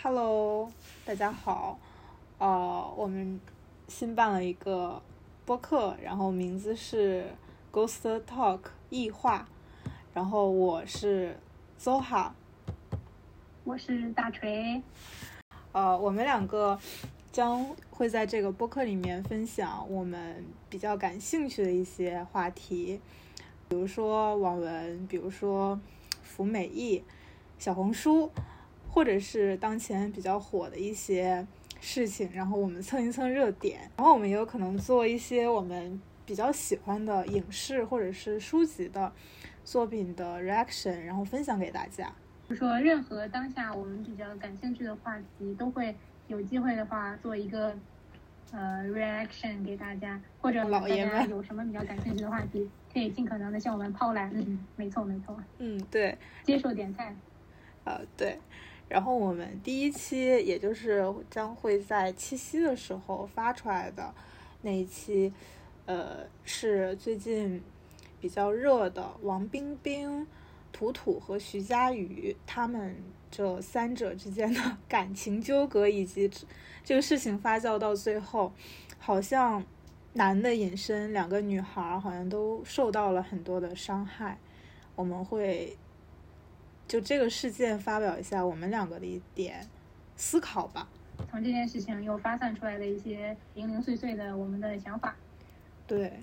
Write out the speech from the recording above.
Hello，大家好，呃，我们新办了一个播客，然后名字是 Ghost Talk 异话，然后我是 Zoha，我是大锤，呃，我们两个将会在这个播客里面分享我们比较感兴趣的一些话题，比如说网文，比如说服美役、小红书。或者是当前比较火的一些事情，然后我们蹭一蹭热点，然后我们也有可能做一些我们比较喜欢的影视或者是书籍的作品的 reaction，然后分享给大家。就说任何当下我们比较感兴趣的话题，都会有机会的话做一个呃 reaction 给大家，或者老爷们有什么比较感兴趣的话题，可以尽可能的向我们抛来。嗯，没错没错。嗯，对，接受点菜。呃，对。然后我们第一期，也就是将会在七夕的时候发出来的那一期，呃，是最近比较热的王冰冰、图图和徐佳瑜他们这三者之间的感情纠葛，以及这个事情发酵到最后，好像男的隐身，两个女孩好像都受到了很多的伤害。我们会。就这个事件发表一下我们两个的一点思考吧。从这件事情又发散出来的一些零零碎碎的我们的想法。对，